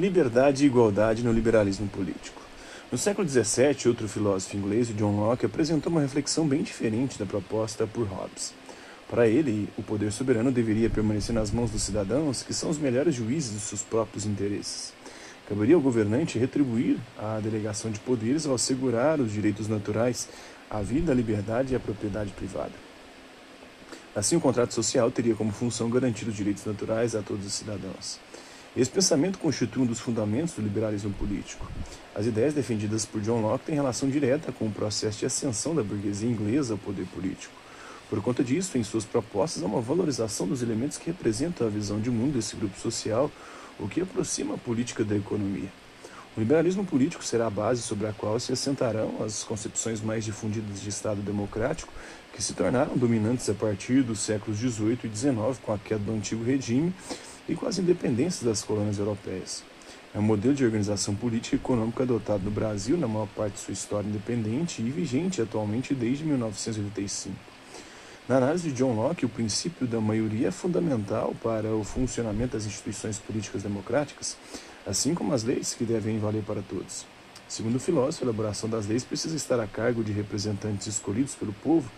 Liberdade e igualdade no liberalismo político. No século XVII, outro filósofo inglês, John Locke, apresentou uma reflexão bem diferente da proposta por Hobbes. Para ele, o poder soberano deveria permanecer nas mãos dos cidadãos, que são os melhores juízes dos seus próprios interesses. Caberia ao governante retribuir a delegação de poderes ao assegurar os direitos naturais, a vida, a liberdade e a propriedade privada. Assim, o contrato social teria como função garantir os direitos naturais a todos os cidadãos. Esse pensamento constitui um dos fundamentos do liberalismo político. As ideias defendidas por John Locke têm relação direta com o processo de ascensão da burguesia inglesa ao poder político. Por conta disso, em suas propostas há uma valorização dos elementos que representam a visão de mundo desse grupo social, o que aproxima a política da economia. O liberalismo político será a base sobre a qual se assentarão as concepções mais difundidas de Estado democrático, que se tornaram dominantes a partir dos séculos XVIII e XIX, com a queda do antigo regime e com as independências das colônias europeias. É um modelo de organização política e econômica adotado no Brasil na maior parte de sua história independente e vigente atualmente desde 1985. Na análise de John Locke, o princípio da maioria é fundamental para o funcionamento das instituições políticas democráticas, assim como as leis que devem valer para todos. Segundo o filósofo, a elaboração das leis precisa estar a cargo de representantes escolhidos pelo povo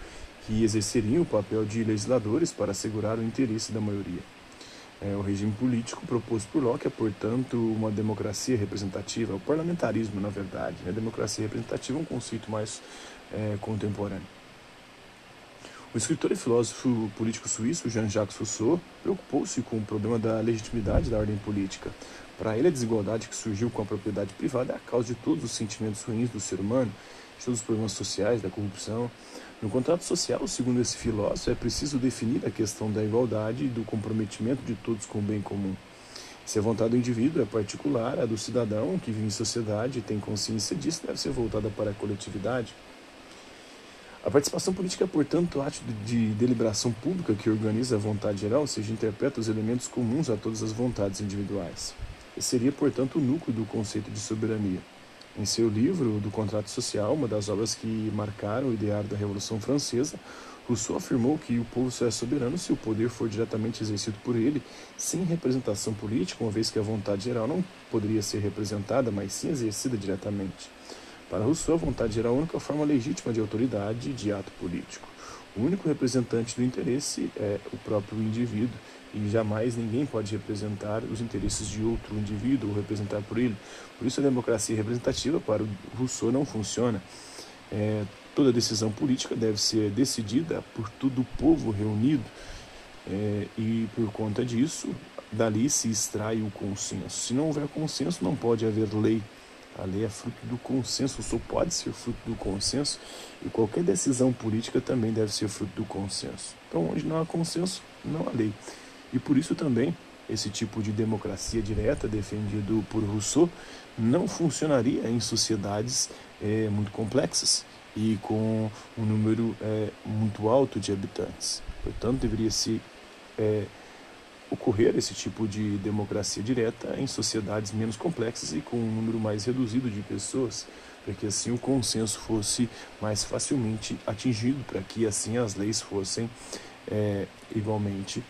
que exerceriam o papel de legisladores para assegurar o interesse da maioria. É, o regime político proposto por Locke é, portanto, uma democracia representativa, é o parlamentarismo, na verdade. A né? democracia representativa é um conceito mais é, contemporâneo. O escritor e filósofo político suíço Jean-Jacques Rousseau preocupou-se com o problema da legitimidade da ordem política. Para ele, a desigualdade que surgiu com a propriedade privada é a causa de todos os sentimentos ruins do ser humano, de todos os problemas sociais, da corrupção, no contrato social, segundo esse filósofo, é preciso definir a questão da igualdade e do comprometimento de todos com o bem comum. Se a vontade do indivíduo é particular, a do cidadão que vive em sociedade e tem consciência disso deve ser voltada para a coletividade. A participação política é, portanto, ato de deliberação pública que organiza a vontade geral, ou seja, interpreta os elementos comuns a todas as vontades individuais. Esse seria, portanto, o núcleo do conceito de soberania. Em seu livro do Contrato Social, uma das obras que marcaram o ideário da Revolução Francesa, Rousseau afirmou que o povo só é soberano se o poder for diretamente exercido por ele, sem representação política, uma vez que a vontade geral não poderia ser representada, mas sim exercida diretamente. Para Rousseau, a vontade geral é a única forma legítima de autoridade e de ato político. O único representante do interesse é o próprio indivíduo, e jamais ninguém pode representar os interesses de outro indivíduo ou representar por ele. Por isso a democracia representativa para o Rousseau não funciona. É, toda decisão política deve ser decidida por todo o povo reunido é, e por conta disso dali se extrai o consenso. Se não houver consenso, não pode haver lei. A lei é fruto do consenso, só pode ser fruto do consenso e qualquer decisão política também deve ser fruto do consenso. Então, onde não há consenso, não há lei. E por isso também esse tipo de democracia direta defendido por Rousseau não funcionaria em sociedades é, muito complexas e com um número é, muito alto de habitantes. Portanto, deveria se é, ocorrer esse tipo de democracia direta em sociedades menos complexas e com um número mais reduzido de pessoas, para que assim o consenso fosse mais facilmente atingido, para que assim as leis fossem é, igualmente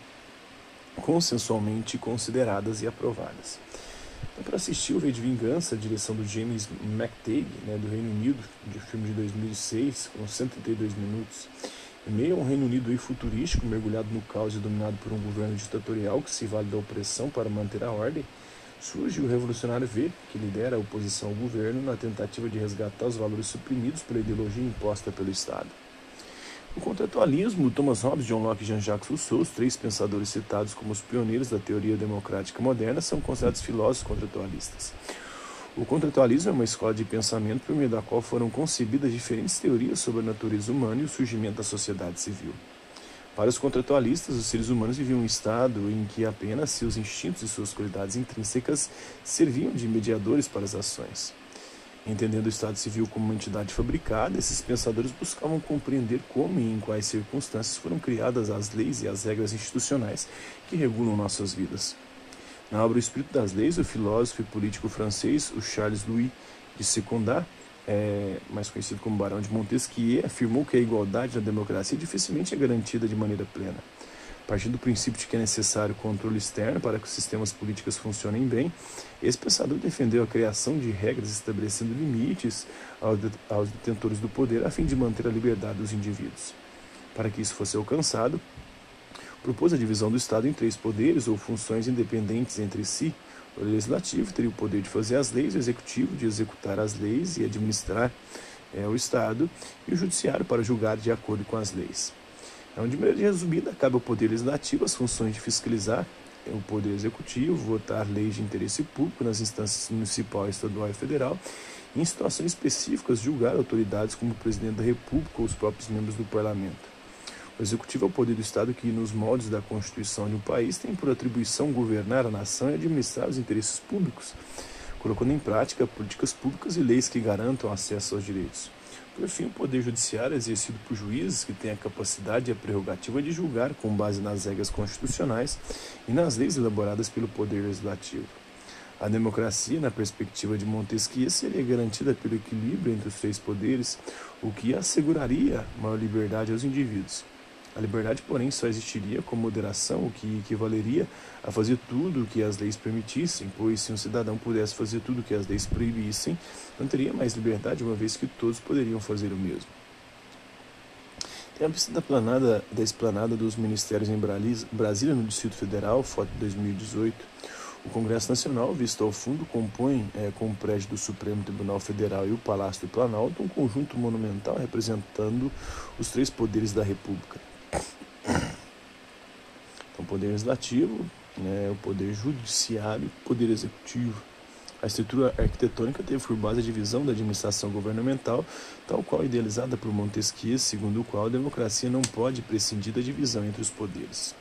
consensualmente consideradas e aprovadas. Então, para assistir o Rei de Vingança, a direção do James McTagg, né, do Reino Unido, de filme de 2006, com 132 minutos, em meio a um Reino Unido futurístico, mergulhado no caos e dominado por um governo ditatorial que se vale da opressão para manter a ordem, surge o revolucionário V, que lidera a oposição ao governo na tentativa de resgatar os valores suprimidos pela ideologia imposta pelo Estado. No contratualismo, Thomas Hobbes, John Locke e Jean-Jacques Rousseau, os três pensadores citados como os pioneiros da teoria democrática moderna, são considerados filósofos contratualistas. O contratualismo é uma escola de pensamento por meio da qual foram concebidas diferentes teorias sobre a natureza humana e o surgimento da sociedade civil. Para os contratualistas, os seres humanos viviam um estado em que apenas seus instintos e suas qualidades intrínsecas serviam de mediadores para as ações. Entendendo o Estado Civil como uma entidade fabricada, esses pensadores buscavam compreender como e em quais circunstâncias foram criadas as leis e as regras institucionais que regulam nossas vidas. Na obra O Espírito das Leis, o filósofo e político francês, o Charles Louis de Secondat, é, mais conhecido como Barão de Montesquieu, afirmou que a igualdade na democracia dificilmente é garantida de maneira plena. Partindo do princípio de que é necessário controle externo para que os sistemas políticos funcionem bem, esse pensador defendeu a criação de regras estabelecendo limites aos detentores do poder a fim de manter a liberdade dos indivíduos. Para que isso fosse alcançado, propôs a divisão do Estado em três poderes ou funções independentes entre si. O legislativo teria o poder de fazer as leis, o executivo de executar as leis e administrar é, o Estado, e o judiciário para julgar de acordo com as leis. Então, de maneira resumida, cabe ao Poder Legislativo as funções de fiscalizar o Poder Executivo, votar leis de interesse público nas instâncias municipal, estadual e federal, e em situações específicas julgar autoridades como o Presidente da República ou os próprios membros do Parlamento. O Executivo é o poder do Estado que, nos moldes da Constituição de um país, tem por atribuição governar a nação e administrar os interesses públicos, colocando em prática políticas públicas e leis que garantam acesso aos direitos. Por fim, o Poder Judiciário é exercido por juízes que têm a capacidade e a prerrogativa de julgar com base nas regras constitucionais e nas leis elaboradas pelo Poder Legislativo. A democracia, na perspectiva de Montesquieu, seria garantida pelo equilíbrio entre os três poderes, o que asseguraria maior liberdade aos indivíduos. A liberdade, porém, só existiria com moderação, o que equivaleria a fazer tudo o que as leis permitissem, pois se um cidadão pudesse fazer tudo o que as leis proibissem, não teria mais liberdade, uma vez que todos poderiam fazer o mesmo. Tem a pista da, planada, da esplanada dos ministérios em Brasília, no Distrito Federal, foto de 2018. O Congresso Nacional, visto ao fundo, compõe é, com o prédio do Supremo Tribunal Federal e o Palácio do Planalto um conjunto monumental representando os três poderes da República. Então, o poder legislativo, né, o poder judiciário, o poder executivo. A estrutura arquitetônica teve por base a divisão da administração governamental, tal qual idealizada por Montesquieu, segundo o qual a democracia não pode prescindir da divisão entre os poderes.